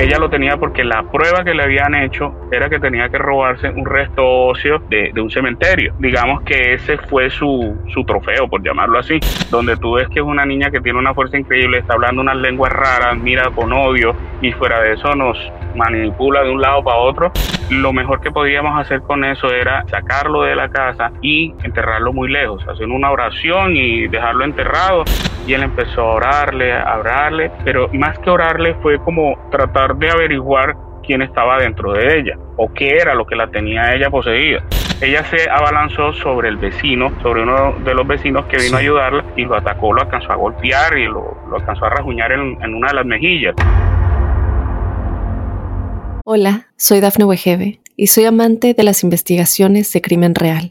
Ella lo tenía porque la prueba que le habían hecho era que tenía que robarse un resto óseo de, un cementerio. Digamos que ese fue su, su, trofeo, por llamarlo así, donde tú ves que es una niña que tiene una fuerza increíble, está hablando unas lenguas raras, mira con odio y fuera de eso nos manipula de un lado para otro. Lo mejor que podíamos hacer con eso era sacarlo de la casa y enterrarlo muy lejos, hacer una oración y dejarlo enterrado. Y él empezó a orarle, a orarle, pero más que orarle fue como tratar de averiguar quién estaba dentro de ella o qué era lo que la tenía ella poseída. Ella se abalanzó sobre el vecino, sobre uno de los vecinos que vino a ayudarla y lo atacó, lo alcanzó a golpear y lo, alcanzó a rajuñar en, en una de las mejillas. Hola, soy Dafne Wegebe y soy amante de las investigaciones de crimen real.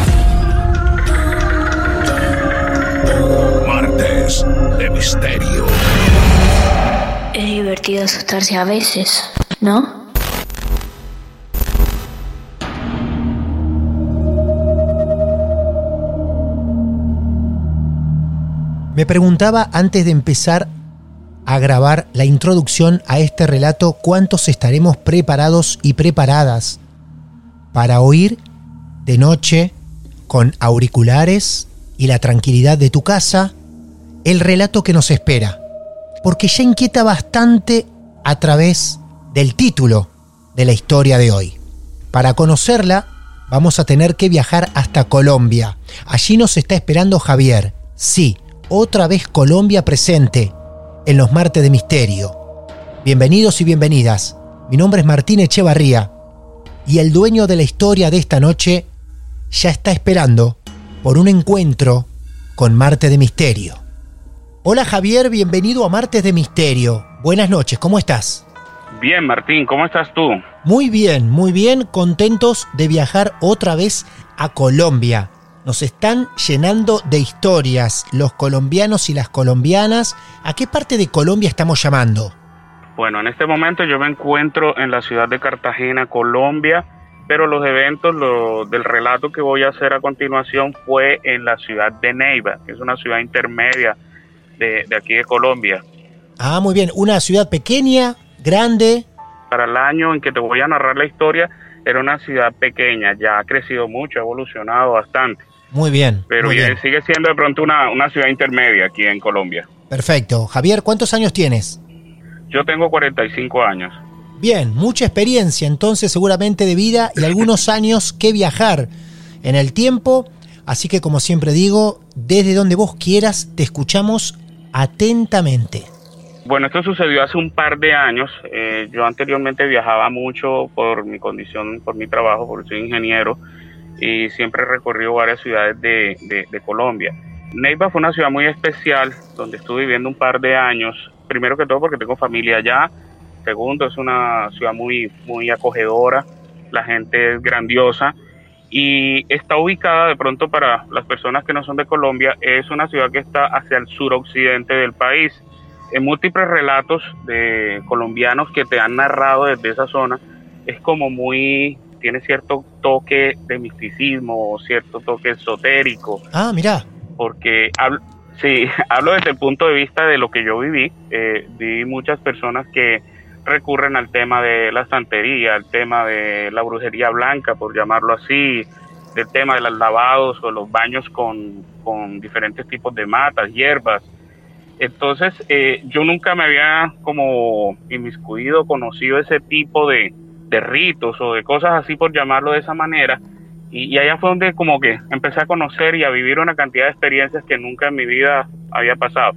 de misterio. Es divertido asustarse a veces, ¿no? Me preguntaba antes de empezar a grabar la introducción a este relato cuántos estaremos preparados y preparadas para oír de noche con auriculares y la tranquilidad de tu casa el relato que nos espera, porque ya inquieta bastante a través del título de la historia de hoy. Para conocerla, vamos a tener que viajar hasta Colombia. Allí nos está esperando Javier. Sí, otra vez Colombia presente en los martes de misterio. Bienvenidos y bienvenidas. Mi nombre es Martín Echevarría y el dueño de la historia de esta noche ya está esperando por un encuentro con Marte de Misterio. Hola Javier, bienvenido a Martes de Misterio. Buenas noches, ¿cómo estás? Bien, Martín, ¿cómo estás tú? Muy bien, muy bien, contentos de viajar otra vez a Colombia. Nos están llenando de historias los colombianos y las colombianas. ¿A qué parte de Colombia estamos llamando? Bueno, en este momento yo me encuentro en la ciudad de Cartagena, Colombia, pero los eventos lo, del relato que voy a hacer a continuación fue en la ciudad de Neiva, que es una ciudad intermedia de, aquí de Colombia. Ah, muy bien. Una ciudad pequeña, grande. Para el año en que te voy a narrar la historia, era una ciudad pequeña, ya ha crecido mucho, ha evolucionado bastante. Muy bien. Pero sigue siendo de pronto una, una ciudad intermedia aquí en Colombia. Perfecto. Javier, ¿cuántos años tienes? Yo tengo 45 años. Bien, mucha experiencia entonces seguramente de vida y algunos años que viajar en el tiempo. Así que como siempre digo, desde donde vos quieras, te escuchamos atentamente. Bueno, esto sucedió hace un par de años. Eh, yo anteriormente viajaba mucho por mi condición, por mi trabajo, porque soy ingeniero y siempre he recorrido varias ciudades de, Colombia. Neiva fue una ciudad muy especial donde estuve viviendo un par de años. Primero que todo porque tengo familia allá. Segundo, es una ciudad muy, muy acogedora. la gente es grandiosa y está ubicada de pronto para las personas que no son de Colombia, es una ciudad que está hacia el suroccidente del país. En múltiples relatos de colombianos que te han narrado desde esa zona, es como muy, tiene cierto toque de misticismo, cierto toque esotérico. Ah, mira. Porque hablo, sí, hablo desde el punto de vista de lo que yo viví. Eh, vi muchas personas que recurren al tema de la santería, al tema de la brujería blanca, por llamarlo así, del tema de los lavados o los baños con, diferentes tipos de matas, hierbas. Entonces, eh, yo nunca me había como inmiscuido, conocido ese tipo de, de ritos o de cosas así, por llamarlo de esa manera. Y, y, allá fue donde como que empecé a conocer y a vivir una cantidad de experiencias que nunca en mi vida había pasado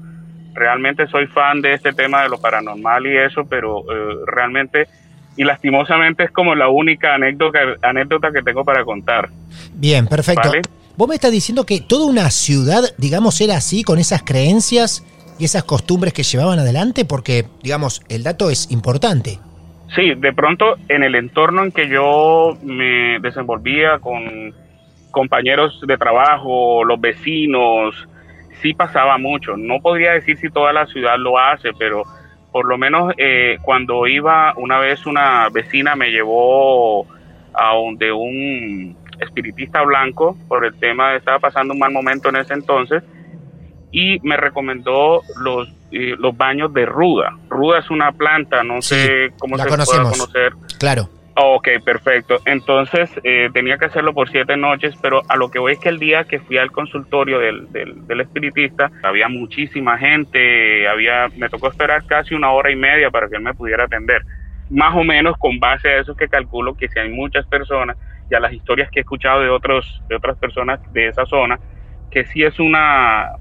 realmente soy fan de este tema de lo paranormal y eso, pero eh, realmente y lastimosamente es como la única anécdota, anécdota que tengo para contar. Bien, perfecto. Vos me estás diciendo que toda una ciudad, digamos, era así, con esas creencias y esas costumbres que llevaban adelante, porque, digamos, el dato es importante. Sí, de pronto en el entorno en que yo me desenvolvía con compañeros de trabajo, los vecinos, sí pasaba mucho. No podría decir si toda la ciudad lo hace, pero por lo menos eh, cuando iba una vez una vecina me llevó a donde un espiritista blanco por el tema de estaba pasando un mal momento en ese entonces y me recomendó los eh, los baños de ruda. Ruda es una planta, no sé cómo se puede conocer. Claro. Ok, perfecto. Entonces eh, tenía que hacerlo por siete noches, pero a lo que voy es que el día que fui al consultorio del, del, espiritista había muchísima gente, había, me tocó esperar casi una hora y media para que él me pudiera atender. Más o menos con base a eso que calculo que si hay muchas personas y a las historias que he escuchado de otros de otras personas de esa zona, que sí es una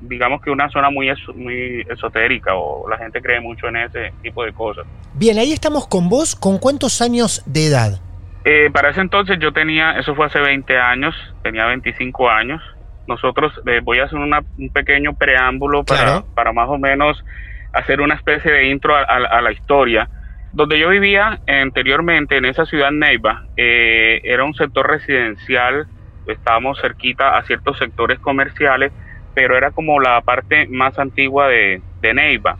digamos que una zona muy, muy esotérica o la gente cree mucho en ese tipo de cosas. Bien, ahí estamos con vos. ¿Con cuántos años de edad? Eh, para ese entonces yo tenía, eso fue hace 20 años, tenía 25 años. Nosotros, eh, voy a hacer un pequeño preámbulo para, para más o menos hacer una especie de intro a, la historia. Donde yo vivía anteriormente, en esa ciudad Neiva, eh, era un sector residencial, estábamos cerquita a ciertos sectores comerciales, pero era como la parte más antigua de, Neiva.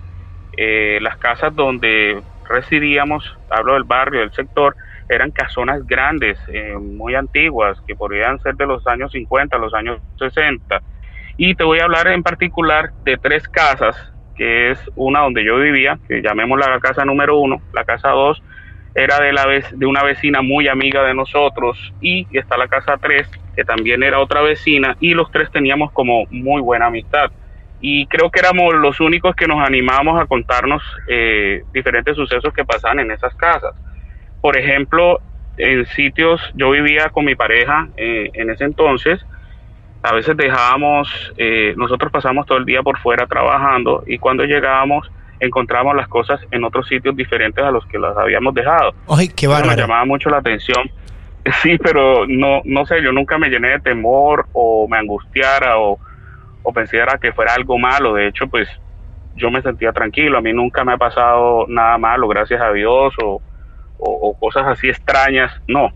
Eh, las casas donde residíamos, hablo del barrio, del sector, eran casonas grandes, eh, muy antiguas, que podrían ser de los años 50, los años 60. Y te voy a hablar en particular de tres casas, que es una donde yo vivía, que llamémosla la casa número uno, la casa dos era de, la de una vecina muy amiga de nosotros, y está la casa tres, que también era otra vecina, y los tres teníamos como muy buena amistad. Y creo que éramos los únicos que nos animábamos a contarnos eh, diferentes sucesos que pasaban en esas casas. Por ejemplo, en sitios, yo vivía con mi pareja eh, en ese entonces, a veces dejábamos, eh, nosotros pasamos todo el día por fuera trabajando y cuando llegábamos encontrábamos las cosas en otros sitios diferentes a los que las habíamos dejado. ¡Ay, qué bárbaro! me llamaba mucho la atención Sí, pero no, no sé, yo nunca me llené de temor o me angustiara o, o pensara que fuera algo malo. De hecho, pues yo me sentía tranquilo. A mí nunca me ha pasado nada malo, gracias a Dios, o, o, cosas así extrañas. No.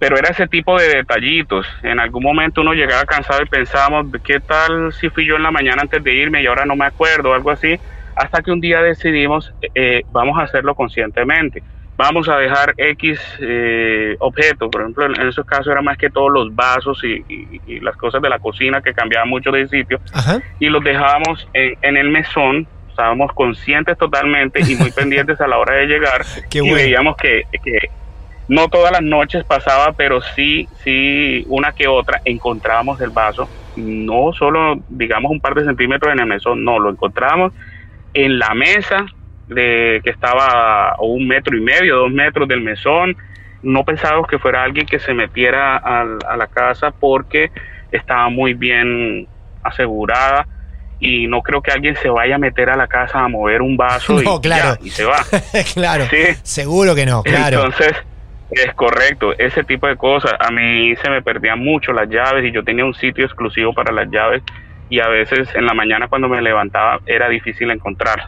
Pero era ese tipo de detallitos. En algún momento uno llegaba cansado y pensábamos, ¿qué tal si fui yo en la mañana antes de irme y ahora no me acuerdo? Algo así. Hasta que un día decidimos, eh, vamos a hacerlo conscientemente. Vamos a dejar X eh, objetos, por ejemplo, en, esos casos era más que todos los vasos y, las cosas de la cocina que cambiaban mucho de sitio, y los dejábamos en, el mesón, estábamos conscientes totalmente y muy pendientes a la hora de llegar, y veíamos que, no todas las noches pasaba, pero sí, sí, una que otra encontrábamos el vaso, no solo, digamos, un par de centímetros en el mesón, no, lo encontrábamos en la mesa de que estaba a un metro y medio, dos metros del mesón. No pensábamos que fuera alguien que se metiera a, la casa porque estaba muy bien asegurada y no creo que alguien se vaya a meter a la casa a mover un vaso y, claro. y se va. claro, seguro que no, claro. Entonces, es correcto, ese tipo de cosas. A mí se me perdían mucho las llaves y yo tenía un sitio exclusivo para las llaves y a veces en la mañana cuando me levantaba era difícil encontrar.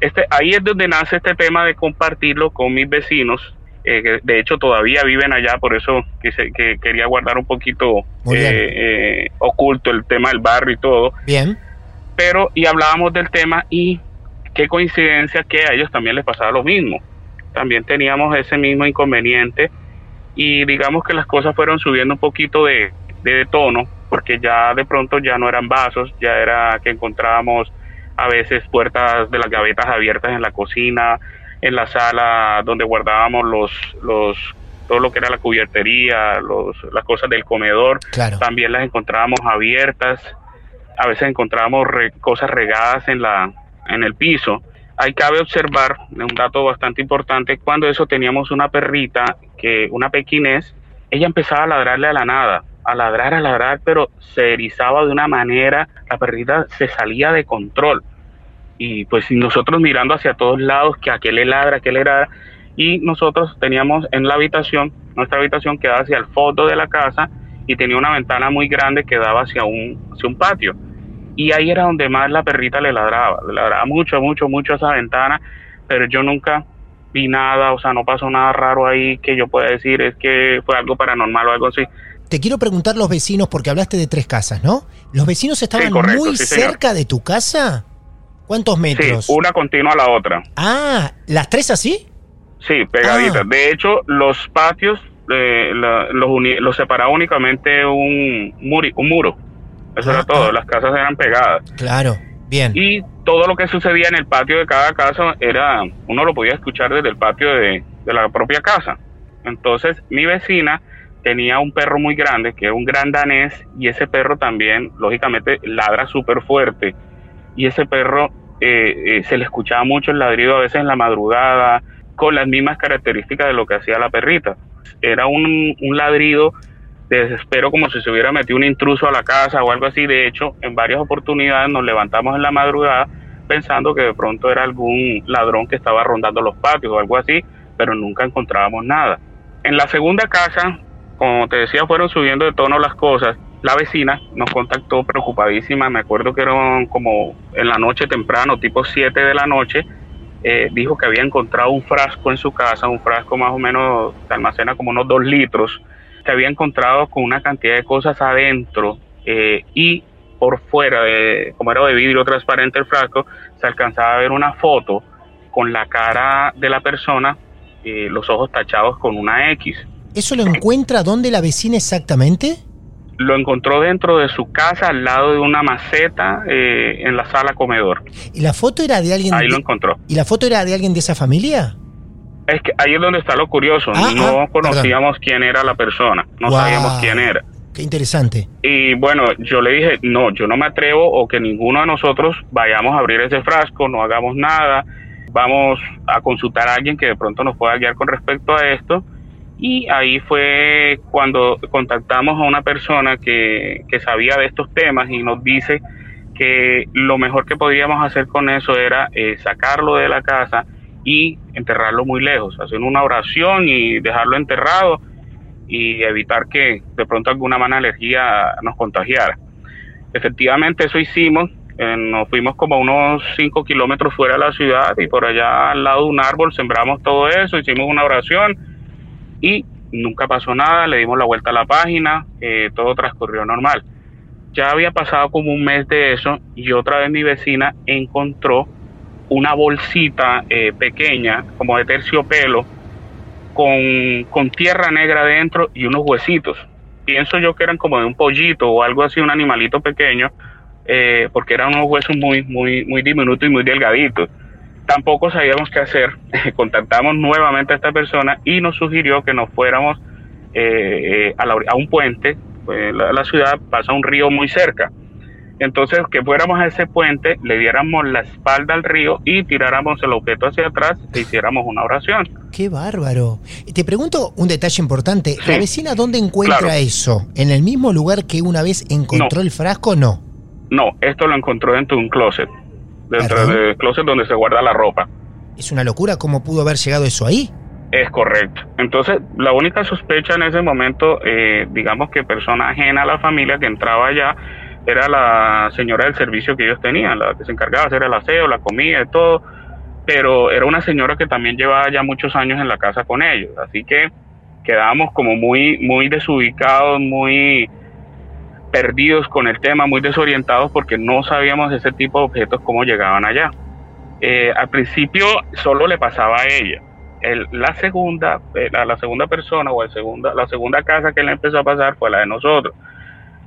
Este, ahí es donde nace este tema de compartirlo con mis vecinos eh, que de hecho todavía viven allá, por eso quise- que quería guardar un poquito eh, eh, oculto el tema del barrio y todo. Bien. Pero, y hablábamos del tema y qué coincidencia que a ellos también les pasaba lo mismo. También teníamos ese mismo inconveniente y digamos que las cosas fueron subiendo un poquito de, de tono porque ya de pronto ya no eran vasos, ya era que encontrábamos a veces puertas de las gavetas abiertas en la cocina, en la sala donde guardábamos los, los todo lo que era la cubiertería, los, las cosas del comedor, Claro. también las encontrábamos abiertas, a veces encontrábamos re- cosas regadas en la en el piso. Ahí cabe observar un dato bastante importante, cuando eso teníamos una perrita, que una pequinés, ella empezaba a ladrarle a la nada, a ladrar, a ladrar, pero se erizaba de una manera, la perrita se salía de control. Y pues nosotros mirando hacia todos lados, que a qué le ladra, a qué le ladra, y nosotros teníamos en la habitación, nuestra habitación quedaba hacia el fondo de la casa y tenía una ventana muy grande que daba hacia un, hacia un patio. Y ahí era donde más la perrita le ladraba, le ladraba mucho, mucho, mucho a esa ventana, pero yo nunca vi nada, o sea, no pasó nada raro ahí que yo pueda decir es que fue algo paranormal o algo así. Te quiero preguntar los vecinos, porque hablaste de tres casas, ¿no? ¿Los vecinos estaban correcto, muy sí, cerca de tu casa? ¿Cuántos metros? Sí, una continua a la otra. Ah, ¿las tres así? Sí, pegaditas. Ah. De hecho, los patios eh, la- los, uni- los separaba únicamente un, muri- un muro. Eso Ah, era todo. ah. Las casas eran pegadas. Claro, bien. Y todo lo que sucedía en el patio de cada casa era, uno lo podía escuchar desde el patio de, de la propia casa. Entonces, mi vecina tenía un perro muy grande, que era un gran danés, y ese perro también, lógicamente, ladra súper fuerte. Y ese perro eh, eh, se le escuchaba mucho el ladrido a veces en la madrugada, con las mismas características de lo que hacía la perrita. Era un, un ladrido de desespero como si se hubiera metido un intruso a la casa o algo así. De hecho, en varias oportunidades nos levantamos en la madrugada pensando que de pronto era algún ladrón que estaba rondando los patios o algo así, pero nunca encontrábamos nada. En la segunda casa, como te decía, fueron subiendo de tono las cosas. La vecina nos contactó preocupadísima, me acuerdo que eran como en la noche temprano, tipo 7 de la noche, eh, dijo que había encontrado un frasco en su casa, un frasco más o menos que almacena como unos 2 litros, que había encontrado con una cantidad de cosas adentro eh, y por fuera, de, como era de vidrio transparente el frasco, se alcanzaba a ver una foto con la cara de la persona, eh, los ojos tachados con una X. ¿Eso lo encuentra dónde la vecina exactamente? Lo encontró dentro de su casa, al lado de una maceta, eh, en la sala comedor. ¿Y la foto era de alguien Ahí lo de, encontró. ¿Y la foto era de alguien de esa familia? Es que ahí es donde está lo curioso. Ah, no ah, conocíamos quién era la persona, no sabíamos quién era. Qué interesante. Y bueno, yo le dije, no, yo no me atrevo o que ninguno de nosotros vayamos a abrir ese frasco, no hagamos nada, vamos a consultar a alguien que de pronto nos pueda guiar con respecto a esto. Y ahí fue cuando contactamos a una persona que, que sabía de estos temas y nos dice que lo mejor que podíamos hacer con eso era eh, sacarlo de la casa y enterrarlo muy lejos, hacer una oración y dejarlo enterrado y evitar que de pronto alguna mala alergia nos contagiara. Efectivamente eso hicimos, eh, nos fuimos como unos 5 kilómetros fuera de la ciudad y por allá al lado de un árbol sembramos todo eso, hicimos una oración y nunca pasó nada, le dimos la vuelta a la página, eh, todo transcurrió normal. Ya había pasado como un mes de eso y otra vez mi vecina encontró una bolsita eh, pequeña, como de terciopelo, con, con tierra negra dentro y unos huesitos. Pienso yo que eran como de un pollito o algo así, un animalito pequeño, eh, porque eran unos huesos muy, muy, muy diminutos y muy delgaditos. Tampoco sabíamos qué hacer. Contactamos nuevamente a esta persona y nos sugirió que nos fuéramos eh, eh, a, la a un puente. Pues, la, la ciudad pasa un río muy cerca. Entonces, que fuéramos a ese puente, le diéramos la espalda al río y tiráramos el objeto hacia atrás e hiciéramos una oración. Qué bárbaro. Y Te pregunto un detalle importante. ¿La Sí. vecina dónde encuentra Claro. eso? ¿En el mismo lugar que una vez encontró No. el frasco? No. No, esto lo encontró dentro de un closet, dentro Perdón. del closet donde se guarda la ropa. Es una locura cómo pudo haber llegado eso ahí. Es correcto. Entonces, la única sospecha en ese momento, eh, digamos que persona ajena a la familia que entraba allá, era la señora del servicio que ellos tenían, la que se encargaba de hacer el aseo, la comida y todo. pero era una señora que también llevaba ya muchos años en la casa con ellos, así que quedábamos como muy, muy desubicados, muy perdidos con el tema, muy desorientados porque no sabíamos ese tipo de objetos cómo llegaban allá. Eh, al principio solo le pasaba a ella. la segunda, eh, la, segunda persona o la segunda casa que le empezó a pasar fue la de nosotros.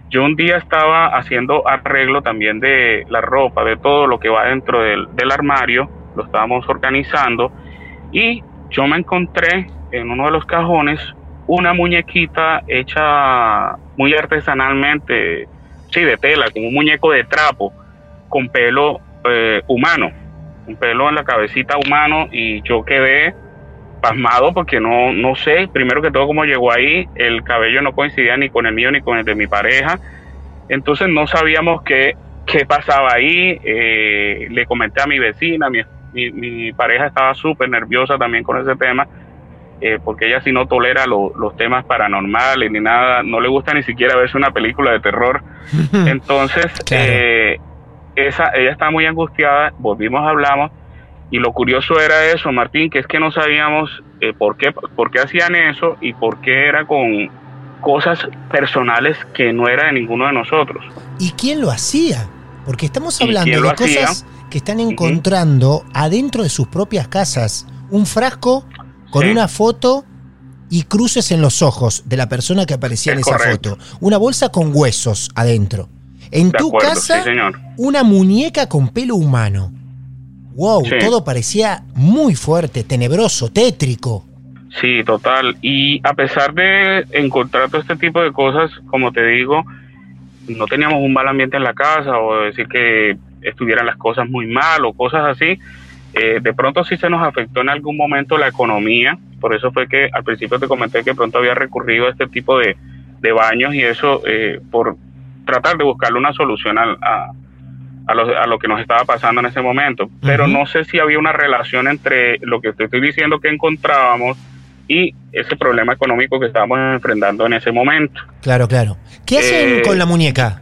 Yo un día estaba haciendo arreglo también de la ropa, de todo lo que va dentro del, del armario, lo estábamos organizando y yo me encontré en uno de los cajones una muñequita hecha muy artesanalmente, sí, de tela, como un muñeco de trapo, con pelo eh, humano, un pelo en la cabecita humano y yo quedé pasmado porque no, no sé, primero que todo cómo llegó ahí, el cabello no coincidía ni con el mío ni con el de mi pareja, entonces no sabíamos qué, qué pasaba ahí, eh, le comenté a mi vecina, mi, mi, mi pareja estaba súper nerviosa también con ese tema, eh, porque ella sí no tolera los temas paranormales ni nada, no le gusta ni siquiera verse una película de terror. Entonces, eh, esa, ella estaba muy angustiada, volvimos, hablamos, y lo curioso era eso, Martín, que es que no sabíamos eh, por, qué, por qué hacían eso y por qué era con cosas personales que no era de ninguno de nosotros. ¿Y quién lo hacía? Porque estamos hablando de cosas que están encontrando adentro de sus propias casas. Un frasco con una foto y cruces en los ojos de la persona que aparecía en esa foto. Una bolsa con huesos adentro. En tu casa, una muñeca con pelo humano. Wow, todo parecía muy fuerte, tenebroso, tétrico. Sí, total. Y a pesar de encontrar todo este tipo de cosas, como te digo, no teníamos un mal ambiente en la casa o decir que estuvieran las cosas muy mal o cosas así. Eh, de pronto sí se nos afectó en algún momento la economía, por eso fue que al principio te comenté que pronto había recurrido a este tipo de, baños y eso eh, por tratar de buscarle una solución a, a, lo, que nos estaba pasando en ese momento. Pero no sé si había una relación entre lo que te estoy diciendo que encontrábamos y ese problema económico que estábamos enfrentando en ese momento. Claro, claro. ¿Qué hacen eh, con la muñeca?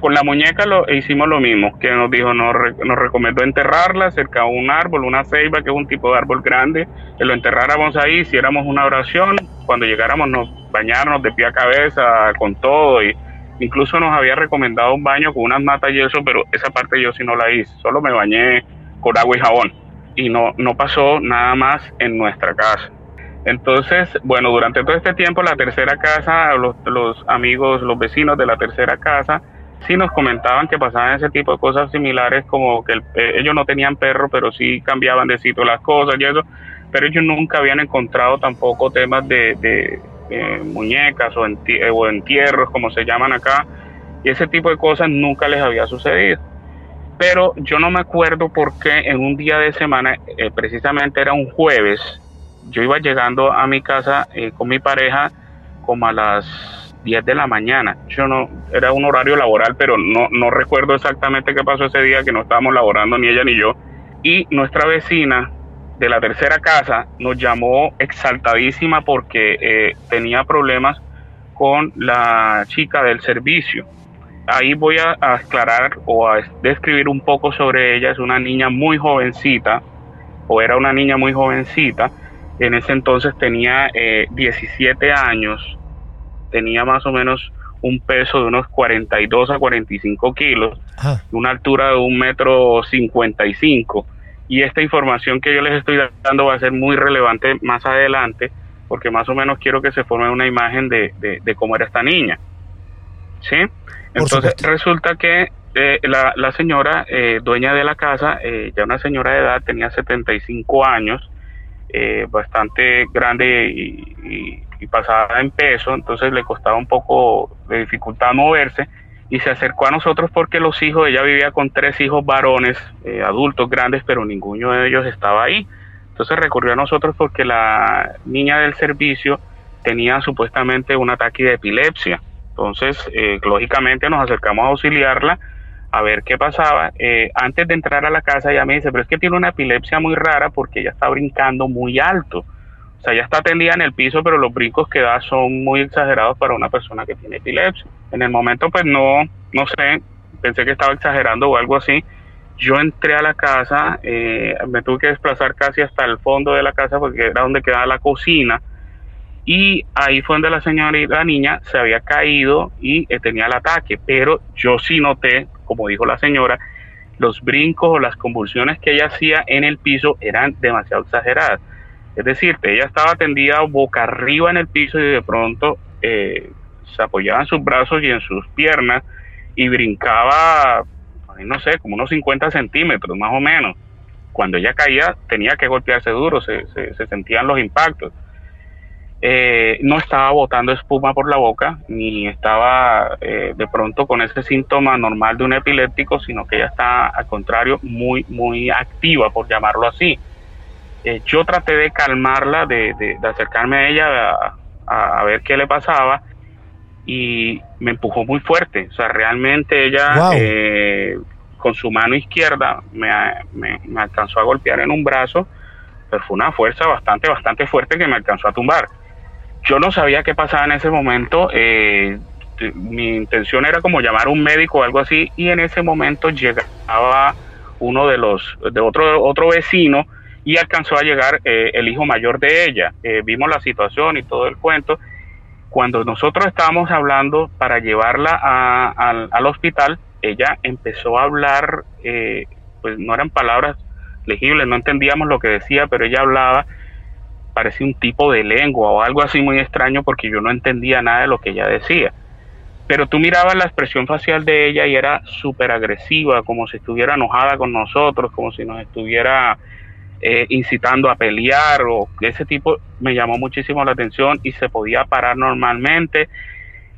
Con la muñeca lo hicimos lo mismo, que nos dijo, nos, recomendó enterrarla cerca de un árbol, una ceiba, que es un tipo de árbol grande, que lo enterráramos ahí, hiciéramos una oración, cuando llegáramos nos bañáramos de pie a cabeza con todo y incluso nos había recomendado un baño con unas matas y eso, pero esa parte yo sí no la hice, solo me bañé con agua y jabón y no, no pasó nada más en nuestra casa. Entonces, bueno, durante todo este tiempo la tercera casa, los amigos, los vecinos de la tercera casa, sí nos comentaban que pasaban ese tipo de cosas similares, como que eh, ellos no tenían perro, pero sí cambiaban de sitio las cosas y eso, pero ellos nunca habían encontrado tampoco temas de, muñecas o, eh, o entierros, como se llaman acá, y ese tipo de cosas nunca les había sucedido. Pero yo no me acuerdo por qué en un día de semana, eh, precisamente era un jueves, yo iba llegando a mi casa con mi pareja como a las 10 de la mañana. Yo no, era un horario laboral, pero no, no recuerdo exactamente qué pasó ese día, que no estábamos laborando ni ella ni yo. Y nuestra vecina de la tercera casa nos llamó exaltadísima porque eh, tenía problemas con la chica del servicio. Ahí voy a, aclarar o a describir un poco sobre ella. Es una niña muy jovencita, o era una niña muy jovencita. En ese entonces tenía 17 eh, años tenía más o menos un peso de unos 42 a 45 kilos, una altura de un metro 55. Y esta información que yo les estoy dando va a ser muy relevante más adelante, porque más o menos quiero que se forme una imagen de, de, cómo era esta niña. ¿Sí? Entonces resulta que eh, la, la, señora eh, dueña de la casa, eh, ya una señora de edad, tenía 75 años, bastante grande y, y pasaba en peso, entonces le costaba un poco de dificultad moverse y se acercó a nosotros porque los hijos, ella vivía con tres hijos varones, eh, adultos grandes, pero ninguno de ellos estaba ahí. Entonces recurrió a nosotros porque la niña del servicio tenía supuestamente un ataque de epilepsia. Entonces, eh, lógicamente nos acercamos a auxiliarla a ver qué pasaba. Eh, antes de entrar a la casa ella me dice, pero es que tiene una epilepsia muy rara porque ella está brincando muy alto. Sea, ya está tendida en el piso, pero los brincos que da son muy exagerados para una persona que tiene epilepsia. En el momento, pues no, no sé, pensé que estaba exagerando o algo así. yo entré a la casa, eh, me tuve que desplazar casi hasta el fondo de la casa porque era donde quedaba la cocina y ahí fue donde la señora y la niña se había caído y eh, tenía el ataque, pero yo sí noté, como dijo la señora, los brincos o las convulsiones que ella hacía en el piso eran demasiado exageradas. Es decir, ella estaba tendida boca arriba en el piso y de pronto eh, se apoyaba en sus brazos y en sus piernas y brincaba, no sé, como unos 50 centímetros más o menos. Cuando ella caía tenía que golpearse duro, se, se sentían los impactos. Eh, no estaba botando espuma por la boca, ni estaba eh, de pronto con ese síntoma normal de un epiléptico, sino que ella está al contrario muy, muy activa, por llamarlo así. Eh, yo traté de calmarla, de, acercarme a ella a, ver qué le pasaba y me empujó muy fuerte. O sea, realmente ella con su mano izquierda me, me, me alcanzó a golpear en un brazo, pero fue una fuerza bastante, bastante fuerte que me alcanzó a tumbar yo no sabía qué pasaba en ese momento. Eh, mi intención era como llamar a un médico o algo así y en ese momento llegaba uno de los de otro otro vecino y alcanzó a llegar eh, el hijo mayor de ella. Eh, vimos la situación y todo el cuento. Cuando nosotros estábamos hablando para llevarla al hospital, ella empezó a hablar, pues no eran palabras legibles, no entendíamos lo que decía, pero ella hablaba parecía un tipo de lengua o algo así muy extraño porque yo no entendía nada de lo que ella decía. Pero tú mirabas la expresión facial de ella y era súper agresiva, como si estuviera enojada con nosotros, como si nos estuviera eh, incitando a pelear o ese tipo me llamó muchísimo la atención y se podía parar normalmente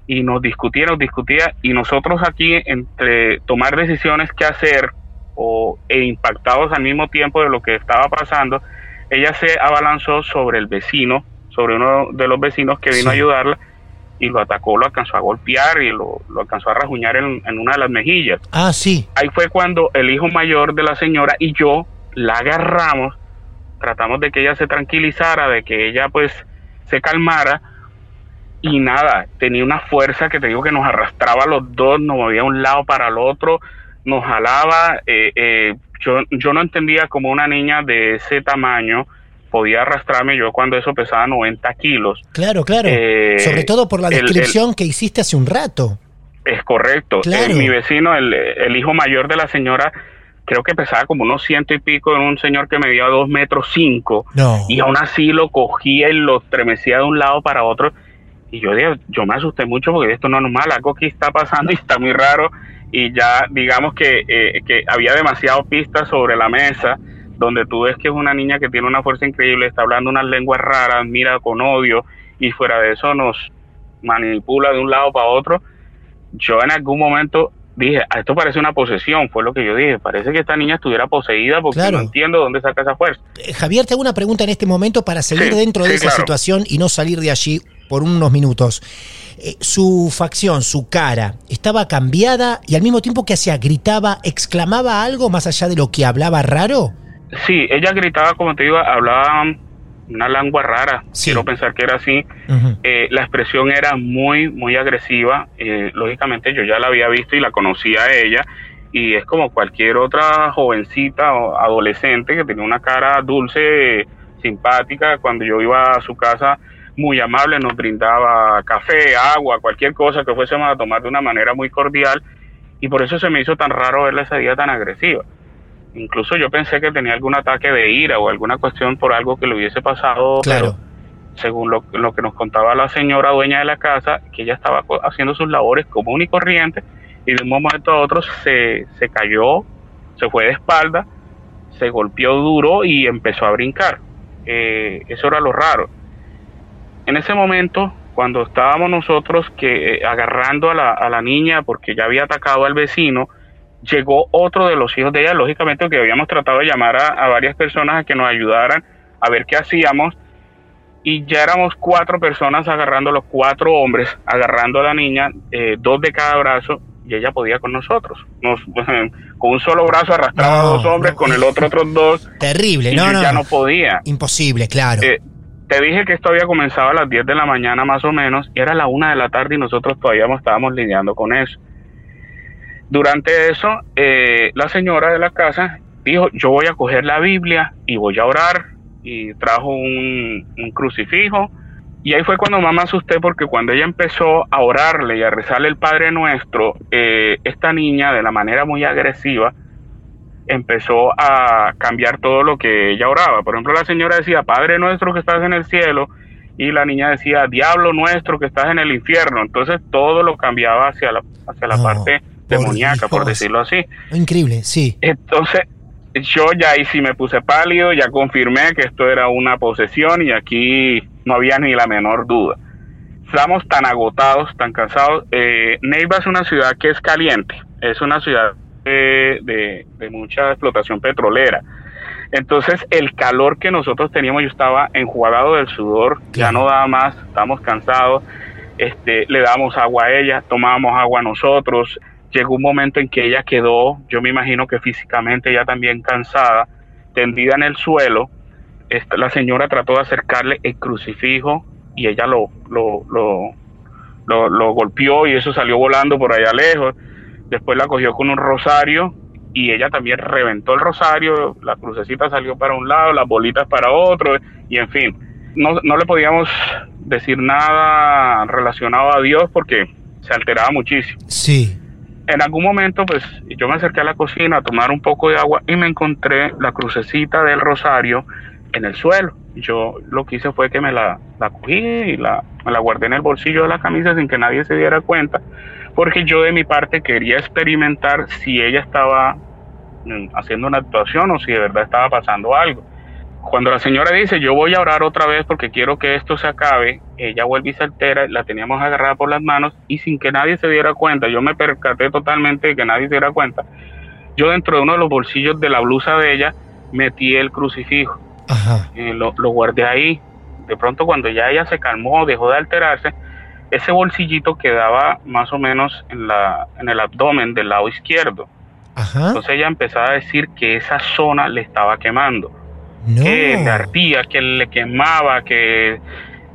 y nos discutía, nos discutía y nosotros aquí entre tomar decisiones que hacer o, e impactados al mismo tiempo de lo que estaba pasando, ella se abalanzó sobre el vecino, sobre uno de los vecinos que vino a ayudarla y lo atacó, lo alcanzó a golpear y lo, alcanzó a rajuñar en, una de las mejillas. Ah, sí. Ahí fue cuando el hijo mayor de la señora y yo la agarramos, tratamos de que ella se tranquilizara, de que ella pues se calmara y nada, tenía una fuerza que te digo que nos arrastraba a los dos, nos movía de un lado para el otro, nos jalaba, eh, eh, yo, yo no entendía cómo una niña de ese tamaño podía arrastrarme yo cuando eso pesaba 90 kilos. Claro, claro. Eh, Sobre todo por la descripción que hiciste hace un rato. Es correcto. Eh, mi vecino, el, hijo mayor de la señora, creo que pesaba como unos ciento y pico en un señor que medía dos metros cinco. Y aún así lo cogía y lo estremecía de un lado para otro. Y yo dije, yo me asusté mucho porque esto no es normal, algo que está pasando y está muy raro y ya digamos que, eh, que había demasiadas pistas sobre la mesa donde tú ves que es una niña que tiene una fuerza increíble, está hablando unas lenguas raras, mira con odio y fuera de eso nos manipula de un lado para otro. Yo en algún momento dije, ah, esto parece una posesión, fue lo que yo dije, parece que esta niña estuviera poseída porque no entiendo dónde saca esa fuerza. Eh, Javier, te hago una pregunta en este momento para seguir dentro de esa situación y no salir de allí por unos minutos. Eh, su facción, su cara, estaba cambiada y al mismo tiempo que hacía, gritaba, exclamaba algo más allá de lo que hablaba raro. Sí, ella gritaba, como te digo, hablaba una lengua rara, quiero pensar que era así. Eh, la expresión era muy, muy agresiva. Eh, lógicamente yo ya la había visto y la conocía a ella. Y es como cualquier otra jovencita o adolescente que tenía una cara dulce, simpática. Cuando yo iba a su casa, muy amable, nos brindaba café, agua, cualquier cosa que fuésemos a tomar de una manera muy cordial y por eso se me hizo tan raro verla ese día tan agresiva. Incluso yo pensé que tenía algún ataque de ira o alguna cuestión por algo que le hubiese pasado, claro. según lo, lo, que nos contaba la señora dueña de la casa, que ella estaba haciendo sus labores común y corriente y de un momento a otro se, se cayó, se fue de espalda, se golpeó duro y empezó a brincar. Eh, eso era lo raro en ese momento, cuando estábamos nosotros que eh, agarrando a la, niña porque ya había atacado al vecino, llegó otro de los hijos de ella, lógicamente que habíamos tratado de llamar a, varias personas a que nos ayudaran a ver qué hacíamos y ya éramos cuatro personas agarrando a los cuatro hombres, agarrando a la niña, eh, dos de cada brazo y ella podía con nosotros. Nos, con un solo brazo arrastraba a dos hombres, con el otro otros dos. Terrible, no, no. Ya no podía. Imposible, claro. Eh, te dije que esto había comenzado a las 10 de la mañana más o menos, y era la una de la tarde y nosotros todavía estábamos lidiando con eso. Durante eso, eh, la señora de la casa dijo, yo voy a coger la Biblia y voy a orar, y trajo un, un crucifijo, y ahí fue cuando me asusté porque cuando ella empezó a orarle y a rezarle el Padre Nuestro, eh, esta niña de la manera muy agresiva empezó a cambiar todo lo que ella oraba. Por ejemplo, la señora decía, Padre Nuestro que estás en el cielo, y la niña decía, Diablo Nuestro que estás en el infierno. Entonces todo lo cambiaba hacia la, hacia la No, parte demoníaca, por decirlo así. Increíble, sí. Entonces, yo ya ahí sí me puse pálido, ya confirmé que esto era una posesión y aquí no había ni la menor duda. Estamos tan agotados, tan cansados. Eh, Neiva es una ciudad que es caliente, es una ciudad eh, de, de mucha explotación petrolera. Entonces, el calor que nosotros teníamos, yo estaba enjuagado del sudor, ya no daba más, estábamos cansados. Este, le dábamos agua a ella, tomábamos agua nosotros. Llegó un momento en que ella quedó, yo me imagino que físicamente ya también cansada, tendida en el suelo. La señora trató de acercarle el crucifijo y ella lo, lo, lo, lo, lo golpeó y eso salió volando por allá lejos. Después la cogió con un rosario y ella también reventó el rosario, la crucecita salió para un lado, las bolitas para otro y en fin. No, no le podíamos decir nada relacionado a Dios porque se alteraba muchísimo Sí. En algún momento, pues yo me acerqué a la cocina a tomar un poco de agua y me encontré la crucecita del rosario en el suelo. Yo lo que hice fue que me la, la cogí y la, me la guardé en el bolsillo de la camisa sin que nadie se diera cuenta, porque yo de mi parte quería experimentar si ella estaba mm, haciendo una actuación o si de verdad estaba pasando algo. Cuando la señora dice, yo voy a orar otra vez porque quiero que esto se acabe, ella vuelve y se altera, la teníamos agarrada por las manos y sin que nadie se diera cuenta, yo me percaté totalmente de que nadie se diera cuenta, yo dentro de uno de los bolsillos de la blusa de ella metí el crucifijo, Ajá. eh, lo, lo guardé ahí, de pronto cuando ya ella se calmó, dejó de alterarse, ese bolsillito quedaba más o menos en, la, en el abdomen del lado izquierdo. Ajá. Entonces ella empezaba a decir que esa zona le estaba quemando No. que le ardía, que le quemaba, que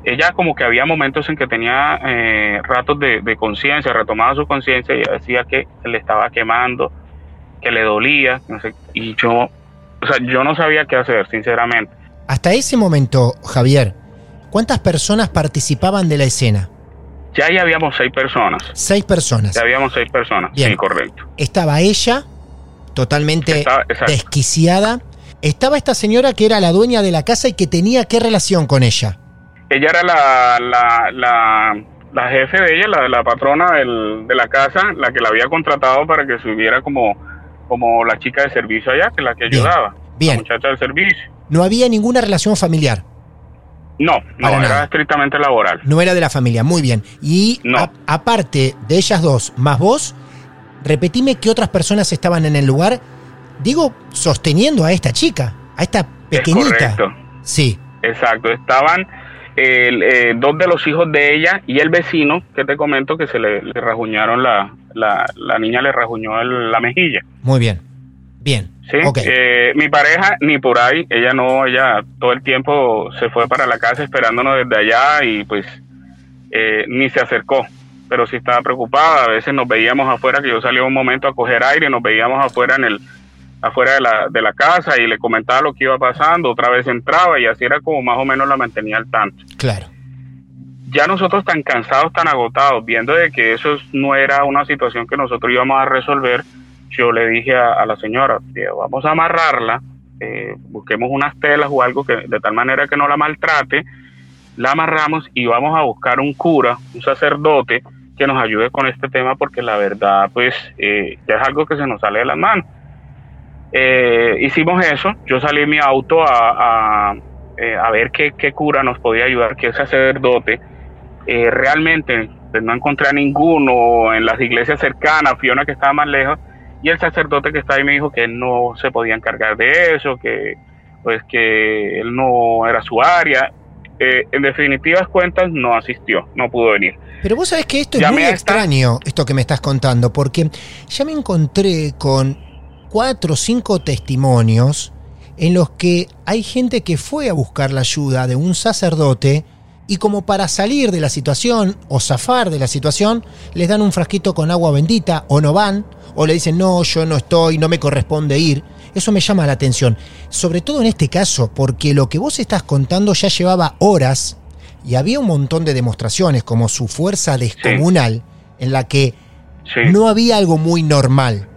ella como que había momentos en que tenía eh, ratos de, de conciencia, retomaba su conciencia y decía que le estaba quemando, que le dolía, no sé, y yo, o sea, yo no sabía qué hacer, sinceramente. Hasta ese momento, Javier, ¿cuántas personas participaban de la escena? Ya ahí habíamos seis personas, Seis personas. ya habíamos seis personas, Bien. sí, correcto. Estaba ella, totalmente Estaba- desquiciada. Estaba esta señora que era la dueña de la casa y que tenía qué relación con ella. Ella era la, la, la, la jefe de ella, la, la patrona del- de la casa, la que la había contratado para que subiera como, como la chica de servicio allá, que la que Bien, ayudaba, bien. la muchacha del servicio. No había ninguna relación familiar. No, no, era nada. estrictamente laboral. No era de la familia. Muy bien. Y No. a- aparte de ellas dos, más vos, repetime qué otras personas estaban en el lugar. Digo, sosteniendo a esta chica, a esta pequeñita. Es correcto, Sí. exacto. Estaban eh, dos de los hijos de ella y el vecino, que te comento que se le, le rajuñaron la, la, la niña le rajuñó el- la mejilla. Muy bien. Bien. Sí, Ok. eh, mi pareja ni por ahí, ella no, ella todo el tiempo se fue para la casa esperándonos desde allá y pues eh, ni se acercó, pero sí estaba preocupada, a veces nos veíamos afuera, que yo salía un momento a coger aire, nos veíamos afuera en el afuera de la, de la casa y le comentaba lo que iba pasando, otra vez entraba y así era como más o menos la mantenía al tanto Claro. ya nosotros tan cansados, tan agotados, viendo de que eso no era una situación que nosotros íbamos a resolver, yo le dije a, a la señora, "Eh, vamos a amarrarla, eh, busquemos unas telas o algo que de tal manera que no la maltrate, la amarramos y vamos a buscar un cura, un sacerdote que nos ayude con este tema porque la verdad pues eh, ya es algo que se nos sale de las manos. Eh, hicimos eso, yo salí en mi auto a, a, eh, a ver qué, qué cura nos podía ayudar, qué sacerdote. Eh, realmente pues, no encontré a ninguno en las iglesias cercanas, fui a una que estaba más lejos y el sacerdote que está ahí me dijo que él no se podía encargar de eso, que pues que él no era su área. En definitivas cuentas no asistió, no pudo venir. Pero vos sabés que esto es Llamé muy extraño, esto que me estás contando, porque ya me encontré con cuatro o cinco testimonios en los que hay gente que fue a buscar la ayuda de un sacerdote y como para salir de la situación o zafar de la situación, les dan un frasquito con agua bendita o no van, o le dicen, no, yo no estoy, no me corresponde ir. Eso me llama la atención, sobre todo en este caso, porque lo que vos estás contando ya llevaba horas y había un montón de demostraciones, como su fuerza descomunal, en la que Sí. no había algo muy normal.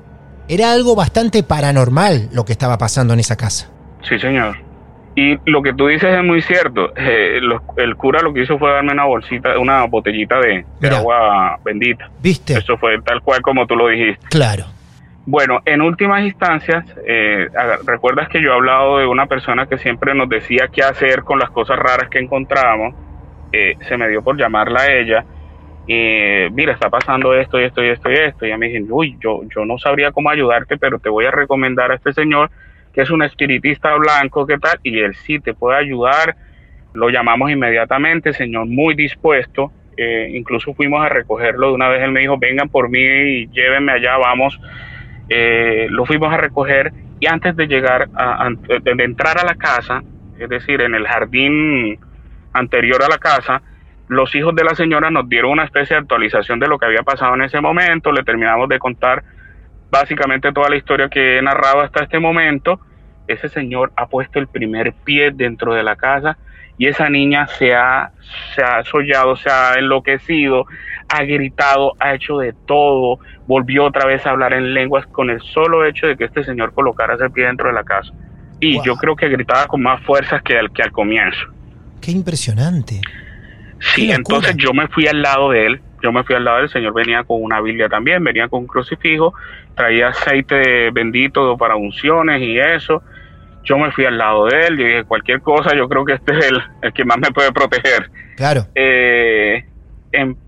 Era algo bastante paranormal lo que estaba pasando en esa casa. Sí, señor. Y lo que tú dices es muy cierto. Eh, el cura lo que hizo fue darme una bolsita, una botellita de, agua bendita. ¿Viste? Eso fue tal cual como tú lo dijiste. Claro. Bueno, en últimas instancias, eh, recuerdas que yo he hablado de una persona que siempre nos decía qué hacer con las cosas raras que encontrábamos. Eh, se me dio por llamarla a ella. Eh, mira, está pasando esto y esto y esto y esto. Y ella me dice, uy, yo, yo no sabría cómo ayudarte, pero te voy a recomendar a este señor que es un espiritista blanco, ¿qué tal? Y él sí te puede ayudar. Lo llamamos inmediatamente, señor, muy dispuesto. Eh, incluso fuimos a recogerlo de una vez. Él me dijo, vengan por mí y llévenme allá, vamos. Eh, lo fuimos a recoger y antes de llegar, a, de entrar a la casa, es decir, en el jardín anterior a la casa, los hijos de la señora nos dieron una especie de actualización de lo que había pasado en ese momento. Le terminamos de contar básicamente toda la historia que he narrado hasta este momento. Ese señor ha puesto el primer pie dentro de la casa y esa niña se ha, se ha sollado, se ha enloquecido, ha gritado, ha hecho de todo, volvió otra vez a hablar en lenguas con el solo hecho de que este señor colocara ese pie dentro de la casa. Y Wow. yo creo que gritaba con más fuerzas que al, que al comienzo. Qué impresionante. Sí, entonces yo me fui al lado de él, yo me fui al lado del Señor, venía con una Biblia también, venía con un crucifijo, traía aceite bendito para unciones y eso. Yo me fui al lado de él y dije, cualquier cosa, yo creo que este es el, el que más me puede proteger. Claro. Eh,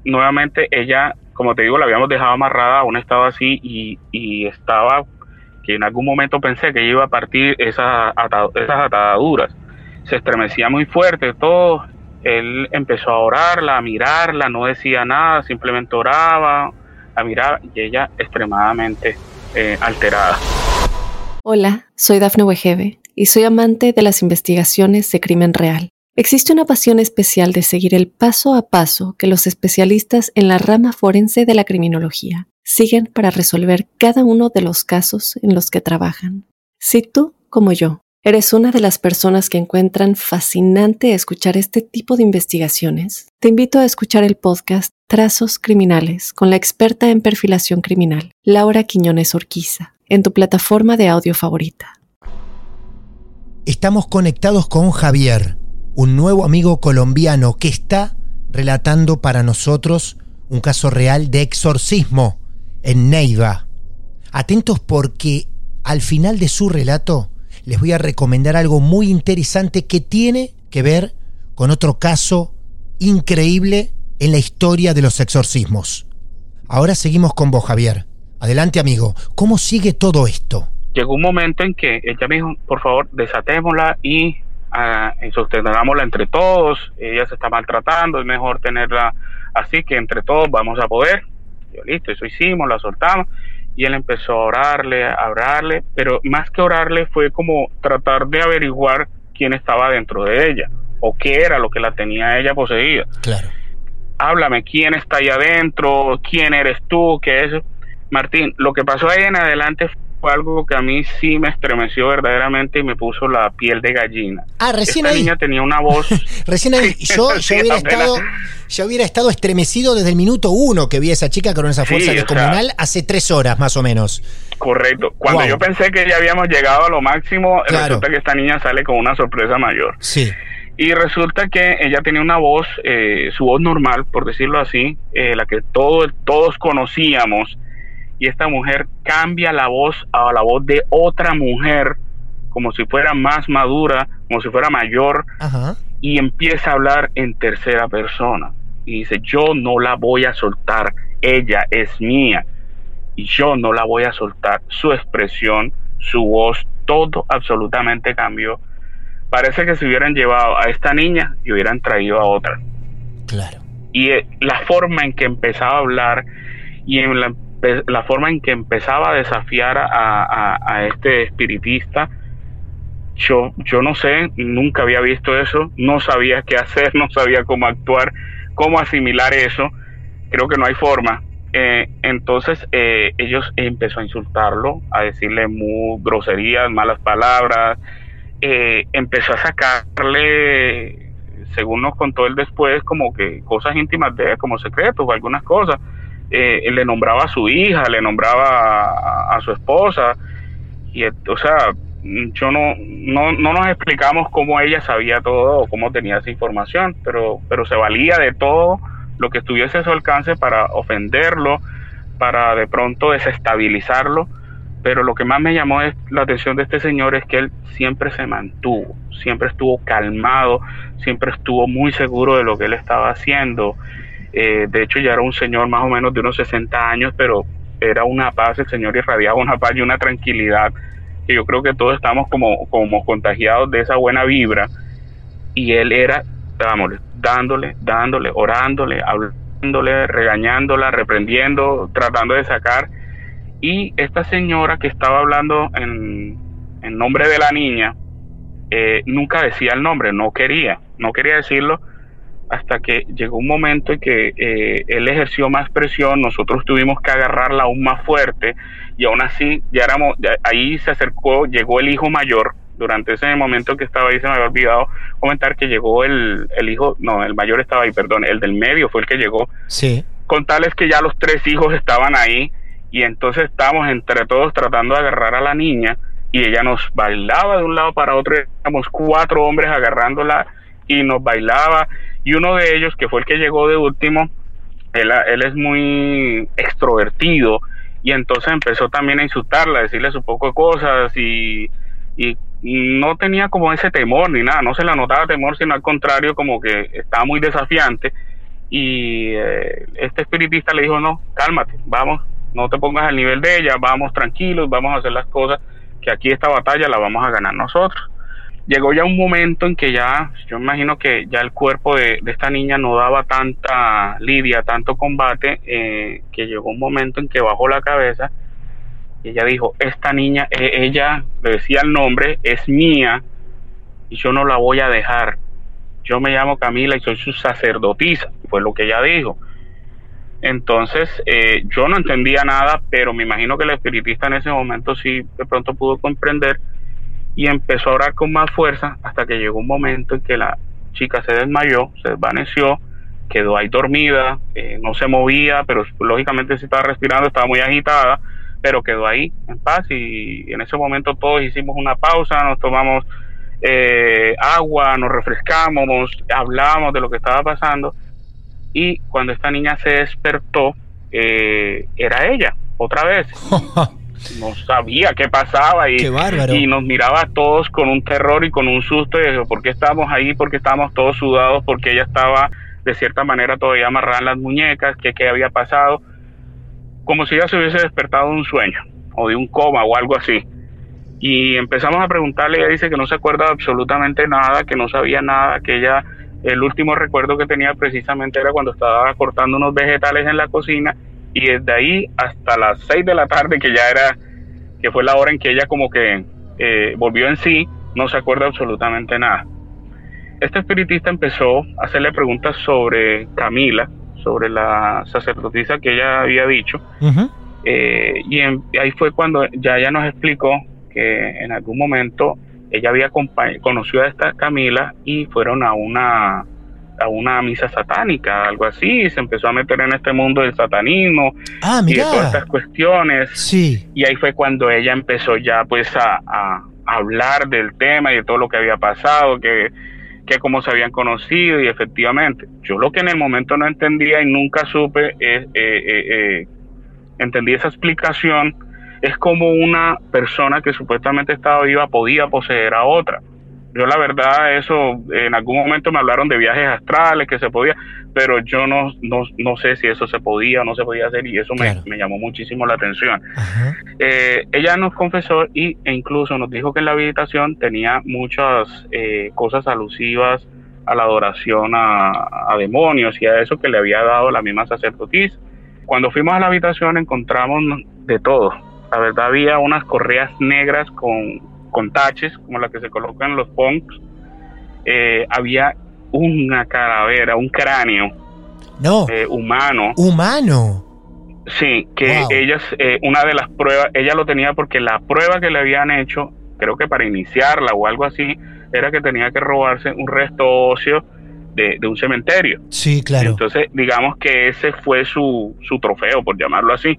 nuevamente ella, como te digo, la habíamos dejado amarrada a un estado así y, y estaba, que en algún momento pensé que iba a partir esas, ata- esas ataduras. Se estremecía muy fuerte, todo. Él empezó a orarla, a mirarla, no decía nada, simplemente oraba, la miraba y ella extremadamente eh, alterada. Hola, soy Dafne Wegebe y soy amante de las investigaciones de crimen real. Existe una pasión especial de seguir el paso a paso que los especialistas en la rama forense de la criminología siguen para resolver cada uno de los casos en los que trabajan. Si tú, como yo, eres una de las personas que encuentran fascinante escuchar este tipo de investigaciones, te invito a escuchar el podcast Trazos Criminales con la experta en perfilación criminal, Laura Quiñones Orquiza, en tu plataforma de audio favorita. Estamos conectados con Javier, un nuevo amigo colombiano que está relatando para nosotros un caso real de exorcismo en Neiva. Atentos porque al final de su relato les voy a recomendar algo muy interesante que tiene que ver con otro caso increíble en la historia de los exorcismos. Ahora seguimos con vos, Javier. Adelante, amigo. ¿Cómo sigue todo esto? llegó un momento en que ella me dijo, por favor, desatémosla y ah, y sostengámosla entre todos. Ella se está maltratando, es mejor tenerla así que entre todos vamos a poder. Yo, listo, eso hicimos, la soltamos. Y él empezó a orarle, a orarle, pero más que orarle fue como tratar de averiguar quién estaba dentro de ella o qué era lo que la tenía ella poseída Claro. háblame, ¿quién está ahí adentro? ¿Quién eres tú? ¿Qué es? Martín, lo que pasó ahí en adelante fue algo que a mí sí me estremeció verdaderamente y me puso la piel de gallina. Ah, recién Esta ahí. niña tenía una voz, Recién ahí, yo, yo hubiera estado, yo hubiera estado estremecido desde el minuto uno que vi a esa chica con esa Sí, fuerza o sea- descomunal hace tres horas más o menos. correcto. Cuando Wow. yo pensé que ya habíamos llegado a lo máximo, Claro. resulta que esta niña sale con una sorpresa mayor. Sí, Y resulta que ella tenía una voz, eh, su voz normal, por decirlo así, eh, la que todo- todos conocíamos. Y esta mujer cambia la voz a la voz de otra mujer, como si fuera más madura, como si fuera mayor, ajá. y empieza a hablar en tercera persona. Y dice, yo no la voy a soltar, ella es mía. Y yo no la voy a soltar. Su expresión, su voz, todo absolutamente cambió. Parece que se hubieran llevado a esta niña y hubieran traído a otra Claro. y eh, la forma en que empezaba a hablar y en la, la forma en que empezaba a desafiar a, este espiritista yo, yo no sé, nunca había visto eso, no sabía qué hacer, no sabía cómo actuar, cómo asimilar eso. Creo que no hay forma. Eh, entonces eh, ellos empezó a insultarlo, a decirle muy groserías, malas palabras, eh, empezó a sacarle, según nos contó él después, como que cosas íntimas de él, como secretos o algunas cosas. Él le nombraba a su hija, le nombraba a, su esposa, y o sea, yo no, no, no nos explicamos cómo ella sabía todo cómo tenía esa información, pero, pero se valía de todo lo que estuviese a su alcance para ofenderlo, para de pronto desestabilizarlo. Pero lo que más me llamó la atención de este señor es que él siempre se mantuvo, siempre estuvo calmado, siempre estuvo muy seguro de lo que él estaba haciendo. Eh, de hecho, ya era un señor más o menos de unos 60 años, pero era una paz, el señor irradiaba una paz y una tranquilidad que yo creo que todos estamos como, como contagiados de esa buena vibra. Y él era, dándole, dándole, dándole, orándole, hablándole, regañándola, reprendiendo, tratando de sacar. Y esta señora que estaba hablando en, en nombre de la niña, eh, nunca decía el nombre, no quería, no quería decirlo hasta que llegó un momento en que eh, él ejerció más presión, nosotros tuvimos que agarrarla aún más fuerte y aún así ya éramos, ahí se acercó, llegó el hijo mayor, durante ese momento que estaba ahí se me había olvidado comentar que llegó el, el hijo, no, el mayor estaba ahí, perdón, el del medio fue el que llegó. Sí. Con tales que ya los tres hijos estaban ahí y entonces estábamos entre todos tratando de agarrar a la niña y ella nos bailaba de un lado para otro, éramos cuatro hombres agarrándola y nos bailaba y uno de ellos, que fue el que llegó de último, él, él es muy extrovertido y entonces empezó también a insultarla, a decirle su poco de cosas y, y no tenía como ese temor ni nada, no se le notaba temor, sino al contrario, como que estaba muy desafiante. Y eh, este espiritista le dijo, no, cálmate, vamos, no te pongas al nivel de ella, vamos tranquilos, vamos a hacer las cosas, que aquí esta batalla la vamos a ganar nosotros llegó ya un momento en que ya, yo imagino que ya el cuerpo de, esta niña no daba tanta lidia, tanto combate, eh, que llegó un momento en que bajó la cabeza y ella dijo, esta niña, eh, ella le decía el nombre, es mía y yo no la voy a dejar. Yo me llamo Camila y soy su sacerdotisa, fue lo que ella dijo. Entonces, eh, yo no entendía nada, pero me imagino que el espiritista en ese momento sí de pronto pudo comprender y empezó a orar con más fuerza hasta que llegó un momento en que la chica se desmayó, se desvaneció, quedó ahí dormida, eh, no se movía, pero lógicamente si estaba respirando, estaba muy agitada, pero quedó ahí en paz y en ese momento todos hicimos una pausa, nos tomamos eh, agua, nos refrescamos, hablamos de lo que estaba pasando y cuando esta niña se despertó, eh, era ella, otra vez. no sabía qué pasaba y, y nos miraba a todos con un terror y con un susto y ¿por qué estábamos ahí? porque estábamos todos sudados? porque ella estaba de cierta manera todavía amarrada en las muñecas? ¿Qué, qué había pasado? Como si ella se hubiese despertado de un sueño o de un coma o algo así. Y empezamos a preguntarle, ella dice que no se acuerda absolutamente nada, que no sabía nada, que ella, el último recuerdo que tenía precisamente era cuando estaba cortando unos vegetales en la cocina y desde ahí hasta las 6 de la tarde, que ya era, que fue la hora en que ella como que eh, volvió en sí, no se acuerda absolutamente nada. Este espiritista empezó a hacerle preguntas sobre Camila, sobre la sacerdotisa que ella había dicho, eh, y, ahí fue cuando ya ella nos explicó que en algún momento ella había conocido a esta Camila y fueron a una a una misa satánica, algo así, se empezó a meter en este mundo del satanismo ah, y de todas estas cuestiones. Sí. Y ahí fue cuando ella empezó ya pues a, hablar del tema y de todo lo que había pasado, que, que cómo se habían conocido y efectivamente, yo lo que en el momento no entendía y nunca supe, es, eh, eh, eh, entendí esa explicación, es como una persona que supuestamente estaba viva podía poseer a otra. Yo la verdad, eso, en algún momento me hablaron de viajes astrales, que se podía, pero yo no, no, sé si eso se podía o no se podía hacer y eso me, llamó muchísimo la atención. Eh, ella nos confesó y, e incluso nos dijo que en la habitación tenía muchas eh, cosas alusivas a la adoración a, demonios y a eso que le había dado la misma sacerdotisa. Cuando fuimos a la habitación encontramos de todo. La verdad había unas correas negras con con taches, como la que se colocan en los punks, eh, había una calavera, un cráneo No, eh, humano. humano. Sí, que Wow. ellas, eh, una de las pruebas, ella lo tenía porque la prueba que le habían hecho, creo que para iniciarla o algo así, era que tenía que robarse un resto óseo de, de un cementerio. Sí, claro. Entonces, digamos que ese fue su, su trofeo, por llamarlo así.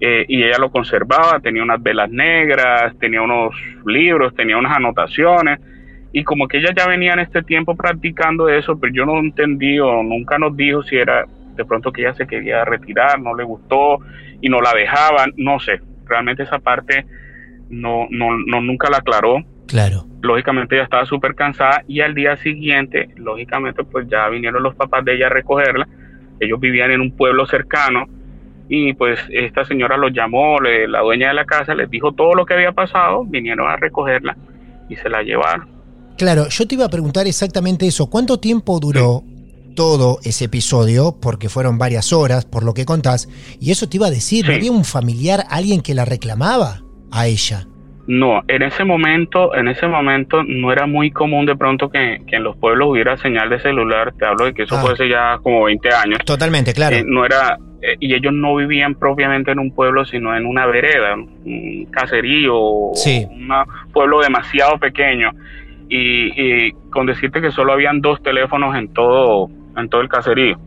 Eh, y ella lo conservaba, tenía unas velas negras, tenía unos libros, tenía unas anotaciones. Y como que ella ya venía en este tiempo practicando eso, pero yo no entendí o nunca nos dijo si era de pronto que ella se quería retirar, no le gustó y no la dejaban, no sé. Realmente esa parte no, no, no nunca la aclaró Claro. lógicamente ella estaba súper cansada y al día siguiente, lógicamente, pues ya vinieron los papás de ella a recogerla. Ellos vivían en un pueblo cercano y pues esta señora los llamó, le- la dueña de la casa les dijo todo lo que había pasado, vinieron a recogerla y se la llevaron. Claro, yo te iba a preguntar exactamente eso. ¿Cuánto tiempo duró todo ese episodio? Porque fueron varias horas, por lo que contás. Y eso te iba a decir, ¿no había un familiar, alguien que la reclamaba a ella? No, en ese momento, en ese momento no era muy común de pronto que, que en los pueblos hubiera señal de celular. Te hablo de que eso Ah. fue hace ya como 20 años. Totalmente, claro. Eh, no era eh, y ellos no vivían propiamente en un pueblo sino en una vereda un caserío Sí. un pueblo demasiado pequeño. Y, y con decirte que solo habían dos teléfonos en todo en todo el caserío.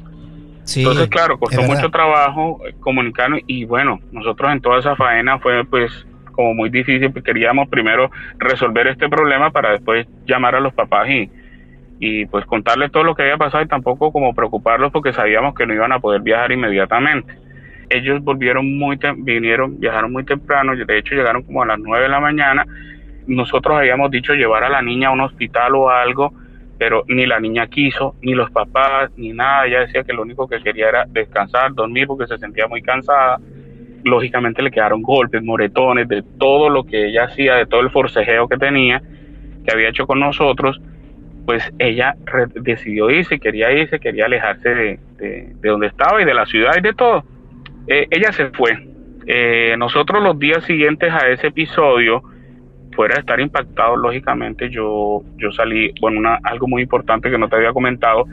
Sí, entonces claro costó mucho trabajo eh, comunicarnos y bueno nosotros en toda esa faena fue pues como muy difícil porque queríamos primero resolver este problema para después llamar a los papás y y pues contarles todo lo que había pasado y tampoco como preocuparlos porque sabíamos que no iban a poder viajar inmediatamente. Ellos volvieron muy vinieron, viajaron muy temprano, de hecho llegaron como a las 9 de la mañana. Nosotros habíamos dicho llevar a la niña a un hospital o algo, pero ni la niña quiso, ni los papás, ni nada. Ella decía que lo único que quería era descansar, dormir porque se sentía muy cansada. Lógicamente le quedaron golpes, moretones, de todo lo que ella hacía, de todo el forcejeo que tenía, que había hecho con nosotros pues ella decidió irse, quería irse, quería alejarse de, de- de donde estaba y de la ciudad y de todo. Eh, ella se fue. Eh, nosotros los días siguientes a ese episodio, fuera de estar impactados, lógicamente, yo, yo salí, bueno, una, algo muy importante que no te había comentado,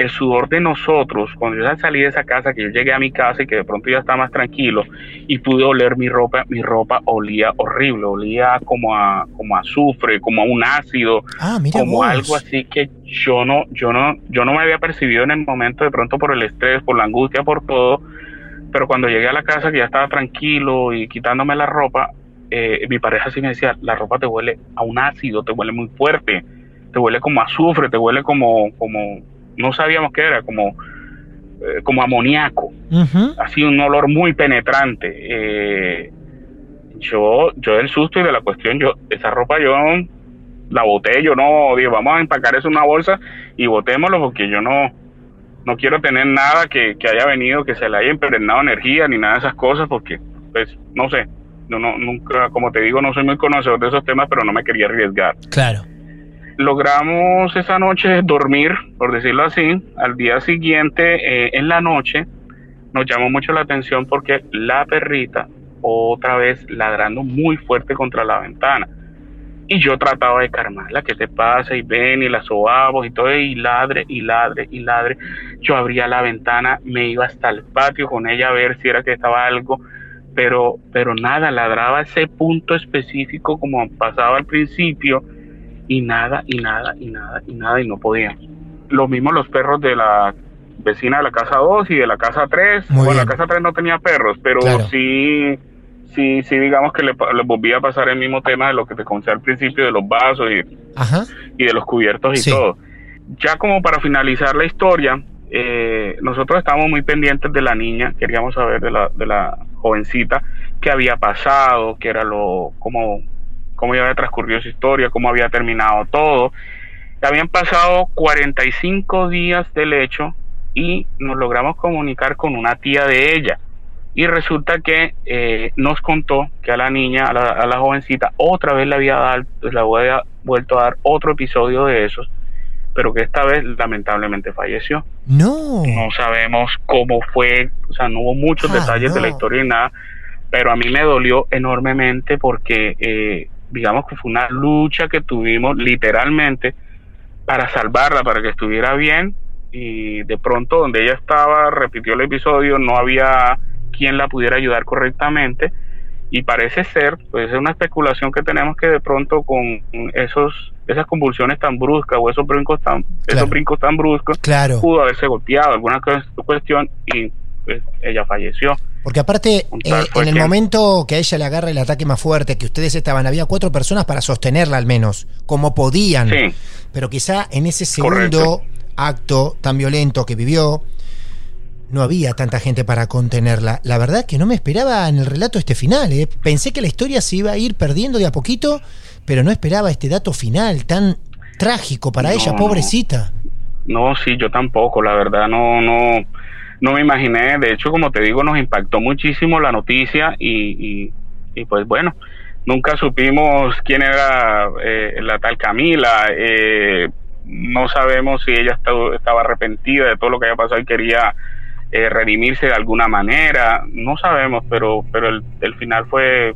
el sudor de nosotros, cuando yo salí de esa casa, que yo llegué a mi casa y que de pronto ya estaba más tranquilo y pude oler mi ropa, mi ropa olía horrible, olía como a, como a azufre, como a un ácido, Ah, mira como vos. algo así que yo no, yo no, yo no me había percibido en el momento de pronto por el estrés, por la angustia, por todo, pero cuando llegué a la casa que ya estaba tranquilo y quitándome la ropa, eh, mi pareja sí me decía, la ropa te huele a un ácido, te huele muy fuerte, te huele como a azufre, te huele como, como, no sabíamos qué era, como, eh, como amoníaco Ujú. así un olor muy penetrante. Eh, yo, yo del susto y de la cuestión, yo, esa ropa yo la boté, yo no dije, vamos a empacar eso en una bolsa y botémoslo porque yo no, no quiero tener nada que, que haya venido, que se le haya impregnado energía ni nada de esas cosas porque, pues, no sé, no, no, nunca, como te digo, no soy muy conocedor de esos temas, pero no me quería arriesgar Claro. Logramos esa noche dormir, por decirlo así. Al día siguiente, eh, en la noche, nos llamó mucho la atención porque la perrita otra vez ladrando muy fuerte contra la ventana. Y yo trataba de calmarla, ¿qué te pasa? Y ven, y la sobamos y todo, y ladre, y ladre, y ladre. Yo abría la ventana, me iba hasta el patio con ella a ver si era que estaba algo, pero, pero nada, ladraba ese punto específico como pasaba al principio, y nada, y nada, y nada, y nada, y no podía. Lo mismo los perros de la vecina de la casa 2 y de la casa 3. Muy bueno, la casa 3 no tenía perros, pero Claro. sí, sí, sí, digamos que le, le volvía a pasar el mismo tema de lo que te conté al principio de los vasos y, Ajá. y de los cubiertos y Sí. todo. Ya como para finalizar la historia, eh, nosotros estábamos muy pendientes de la niña, queríamos saber de la, de la jovencita qué había pasado, qué era lo, cómo, cómo había transcurrido su historia, cómo había terminado todo. Habían pasado 45 días del hecho y nos logramos comunicar con una tía de ella. Y resulta que eh, nos contó que a la niña, a la, a la jovencita, otra vez le había, dado, le había vuelto a dar otro episodio de esos, pero que esta vez lamentablemente falleció. No. No sabemos cómo fue, o sea, no hubo muchos Ah, detalles de la historia y nada, pero a mí me dolió enormemente porque eh, digamos que fue una lucha que tuvimos literalmente para salvarla, para que estuviera bien y de pronto donde ella estaba, repitió el episodio, no había quien la pudiera ayudar correctamente y parece ser, pues es una especulación que tenemos que de pronto con esos esas convulsiones tan bruscas o esos brincos tan esos brincos tan bruscos Claro. pudo haberse golpeado alguna cu- cuestión y pues ella falleció. Porque aparte, eh, en el momento que a ella le agarra el ataque más fuerte, que ustedes estaban, había cuatro personas para sostenerla al menos, como podían. Sí. Pero quizá en ese segundo acto tan violento que vivió, no había tanta gente para contenerla. La verdad que no me esperaba en el relato este final. ¿eh? Pensé que la historia se iba a ir perdiendo de a poquito, pero no esperaba este dato final tan trágico para No, ella, pobrecita. No, sí, yo tampoco, la verdad no no no me imaginé, de hecho como te digo nos impactó muchísimo la noticia y, y, y pues bueno, nunca supimos quién era eh, la tal Camila, eh, no sabemos si ella estaba, estaba arrepentida de todo lo que había pasado y quería eh, redimirse de alguna manera, no sabemos, pero pero el, el final fue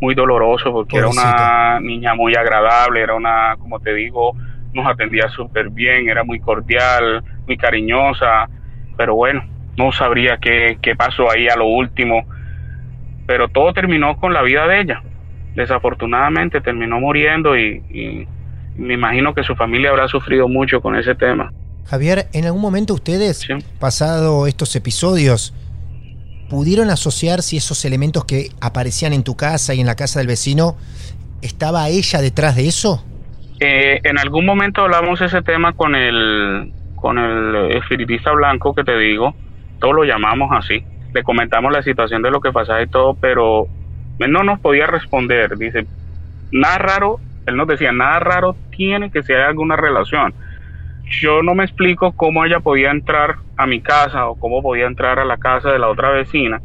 muy doloroso porque era una niña muy agradable, era una, como te digo, nos atendía súper bien, era muy cordial, muy cariñosa, pero bueno, no sabría qué, qué pasó ahí a lo último, pero todo terminó con la vida de ella. Desafortunadamente terminó muriendo y, y me imagino que su familia habrá sufrido mucho con ese tema. Javier, ¿en algún momento ustedes, pasado estos episodios, pudieron asociar si esos elementos que aparecían en tu casa y en la casa del vecino, estaba ella detrás de eso? Eh, en algún momento hablamos ese tema con el con el espiritista blanco que te digo, lo llamamos así. Le comentamos la situación de lo que pasaba y todo, pero él no nos podía responder. Dice, nada raro, él nos decía, nada raro tiene que ser alguna relación. Yo no me explico cómo ella podía entrar a mi casa o cómo podía entrar a la casa de la otra vecina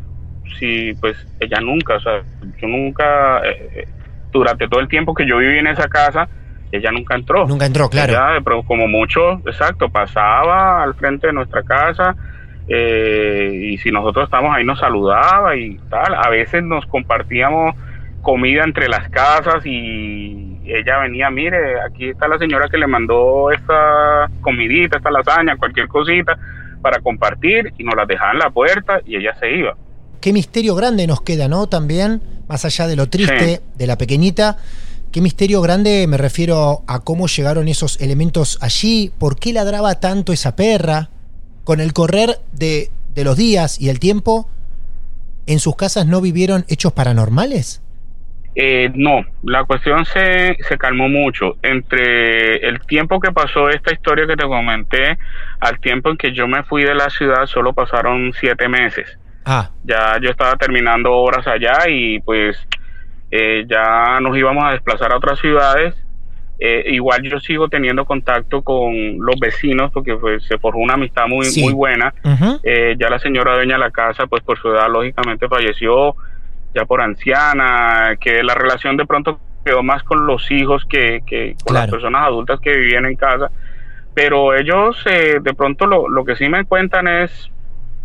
si pues ella nunca, o sea, yo nunca, eh, durante todo el tiempo que yo viví en esa casa, ella nunca entró. Nunca entró, claro. Ella, pro- como mucho, exacto, pasaba al frente de nuestra casa eh, y si nosotros estábamos ahí nos saludaba y tal. A veces nos compartíamos comida entre las casas y ella venía, mire, aquí está la señora que le mandó esta comidita, esta lasaña, cualquier cosita para compartir y nos la dejaba en la puerta y ella se iba. Qué misterio grande nos queda, ¿no? También, más allá de lo triste Sí. de la pequeñita, qué misterio grande me refiero a cómo llegaron esos elementos allí, por qué ladraba tanto esa perra. Con el correr de, de los días y el tiempo, ¿en sus casas no vivieron hechos paranormales? Eh, no, la cuestión se, se calmó mucho. Entre el tiempo que pasó esta historia que te comenté, al tiempo en que yo me fui de la ciudad, solo pasaron siete meses. Ah, Ya yo estaba terminando obras allá y pues eh, ya nos íbamos a desplazar a otras ciudades. Eh, igual yo sigo teniendo contacto con los vecinos porque pues, se forjó una amistad muy, Sí. muy buena. Eh, ya la señora dueña de la casa, pues por su edad, lógicamente falleció, ya por anciana, que la relación de pronto quedó más con los hijos que, que con las personas adultas que vivían en casa. Pero ellos, eh, de pronto, lo, lo que sí me cuentan es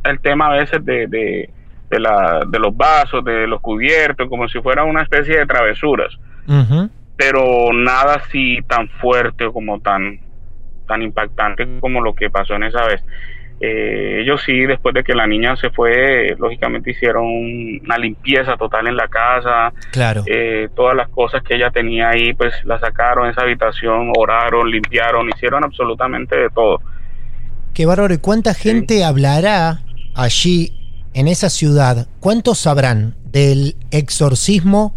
el tema a veces de, de, de, la, de los vasos, de los cubiertos, como si fuera una especie de travesuras ujú. Pero nada así tan fuerte o como tan tan impactante como lo que pasó en esa vez. Eh, ellos sí, después de que la niña se fue, lógicamente hicieron una limpieza total en la casa, Claro. eh, todas las cosas que ella tenía ahí, pues las sacaron de esa habitación, oraron, limpiaron, hicieron absolutamente de todo. Qué bárbaro. ¿Y cuánta gente hablará allí, en esa ciudad? ¿Cuántos sabrán del exorcismo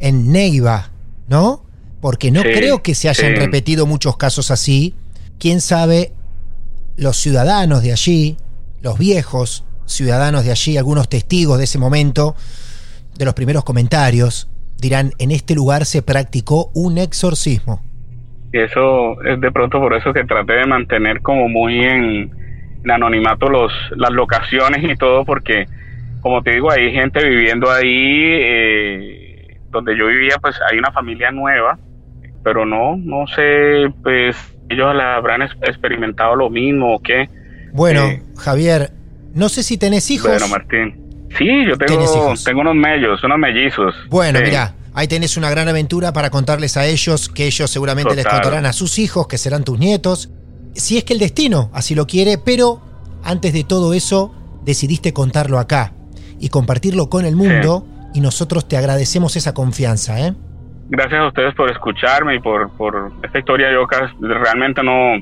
en Neiva? ¿No? Porque no Sí, creo que se hayan sí. repetido muchos casos así. Quién sabe, los ciudadanos de allí, los viejos ciudadanos de allí, algunos testigos de ese momento, de los primeros comentarios, dirán, en este lugar se practicó un exorcismo. Y eso es de pronto por eso que traté de mantener como muy en, en anonimato los, las locaciones y todo, porque como te digo, hay gente viviendo ahí, eh, donde yo vivía, pues hay una familia nueva, pero no, no sé, pues ellos la habrán ex- experimentado lo mismo o qué. Bueno, Sí. Javier, no sé si tenés hijos. Bueno, Martín. Sí, yo ¿Tienes tengo, hijos? tengo unos mellos, unos mellizos. Bueno, Sí. mira, Ahí tenés una gran aventura para contarles a ellos, que ellos seguramente les contarán a sus hijos, que serán tus nietos. Si es que el destino así lo quiere, pero antes de todo eso, decidiste contarlo acá y compartirlo con el mundo. Y nosotros te agradecemos esa confianza, ¿eh? Gracias a ustedes por escucharme y por, por esta historia yo realmente no,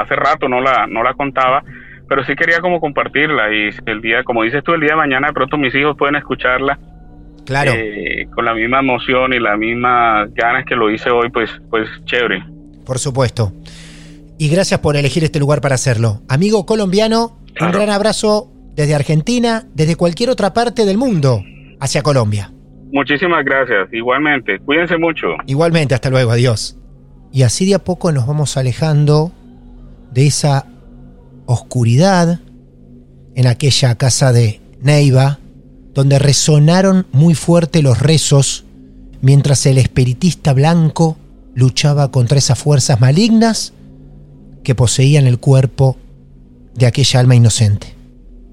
hace rato no la, no la contaba, pero sí quería como compartirla y el día, como dices tú, el día de mañana de pronto mis hijos pueden escucharla Claro. eh, con la misma emoción y la misma ganas que lo hice hoy, pues, pues chévere. Por supuesto. Y gracias por elegir este lugar para hacerlo. Amigo colombiano, un gran abrazo desde Argentina, desde cualquier otra parte del mundo, hacia Colombia. Muchísimas gracias, igualmente, cuídense mucho. Igualmente, hasta luego, adiós. Y así de a poco nos vamos alejando de esa oscuridad en aquella casa de Neiva, donde resonaron muy fuerte los rezos mientras el espiritista blanco luchaba contra esas fuerzas malignas que poseían el cuerpo de aquella alma inocente.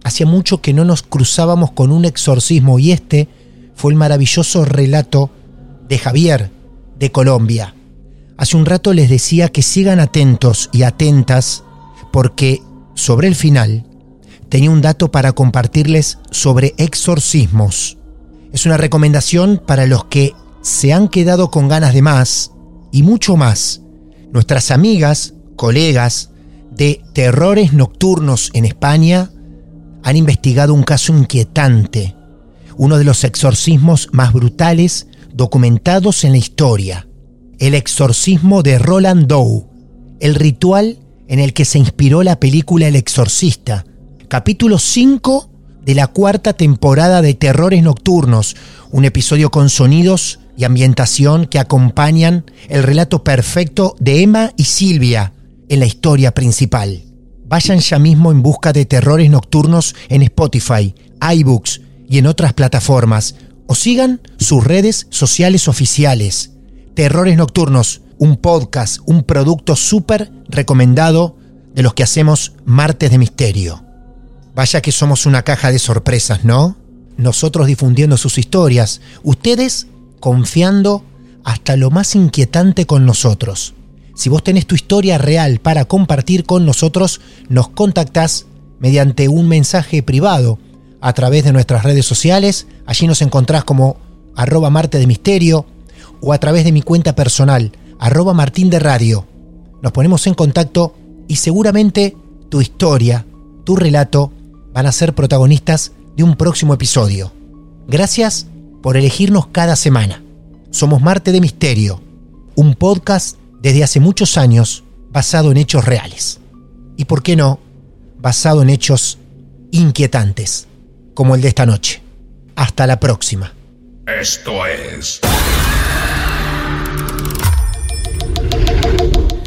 Hacía mucho que no nos cruzábamos con un exorcismo y este fue el maravilloso relato de Javier de Colombia. Hace un rato les decía que sigan atentos y atentas porque sobre el final tenía un dato para compartirles sobre exorcismos. Es una recomendación para los que se han quedado con ganas de más y mucho más. Nuestras amigas, colegas de terrores nocturnos en España han investigado un caso inquietante, uno de los exorcismos más brutales documentados en la historia, el exorcismo de Roland Doe, el ritual en el que se inspiró la película El Exorcista, capítulo 5 de la cuarta temporada de Terrores Nocturnos, un episodio con sonidos y ambientación que acompañan el relato perfecto de Emma y Silvia en la historia principal. Vayan ya mismo en busca de Terrores Nocturnos en Spotify, iBooks y en otras plataformas, o sigan sus redes sociales oficiales. Terrores Nocturnos, un podcast, un producto súper recomendado de los que hacemos Martes de Misterio. Vaya que somos una caja de sorpresas, ¿no? Nosotros difundiendo sus historias, ustedes confiando hasta lo más inquietante con nosotros. Si vos tenés tu historia real para compartir con nosotros, nos contactás mediante un mensaje privado a través de nuestras redes sociales. Allí nos encontrás como arroba Marte de Misterio o a través de mi cuenta personal, arroba Martín de Radio. Nos ponemos en contacto y seguramente tu historia, tu relato, van a ser protagonistas de un próximo episodio. Gracias por elegirnos cada semana. Somos Marte de Misterio, un podcast desde hace muchos años basado en hechos reales. Y por qué no, basado en hechos inquietantes, como el de esta noche. Hasta la próxima. Esto es.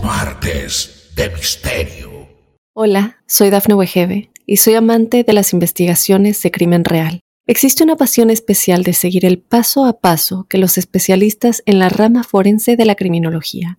Martes de Misterio. Hola, soy Dafne Wegebe y soy amante de las investigaciones de crimen real. Existe una pasión especial de seguir el paso a paso que los especialistas en la rama forense de la criminología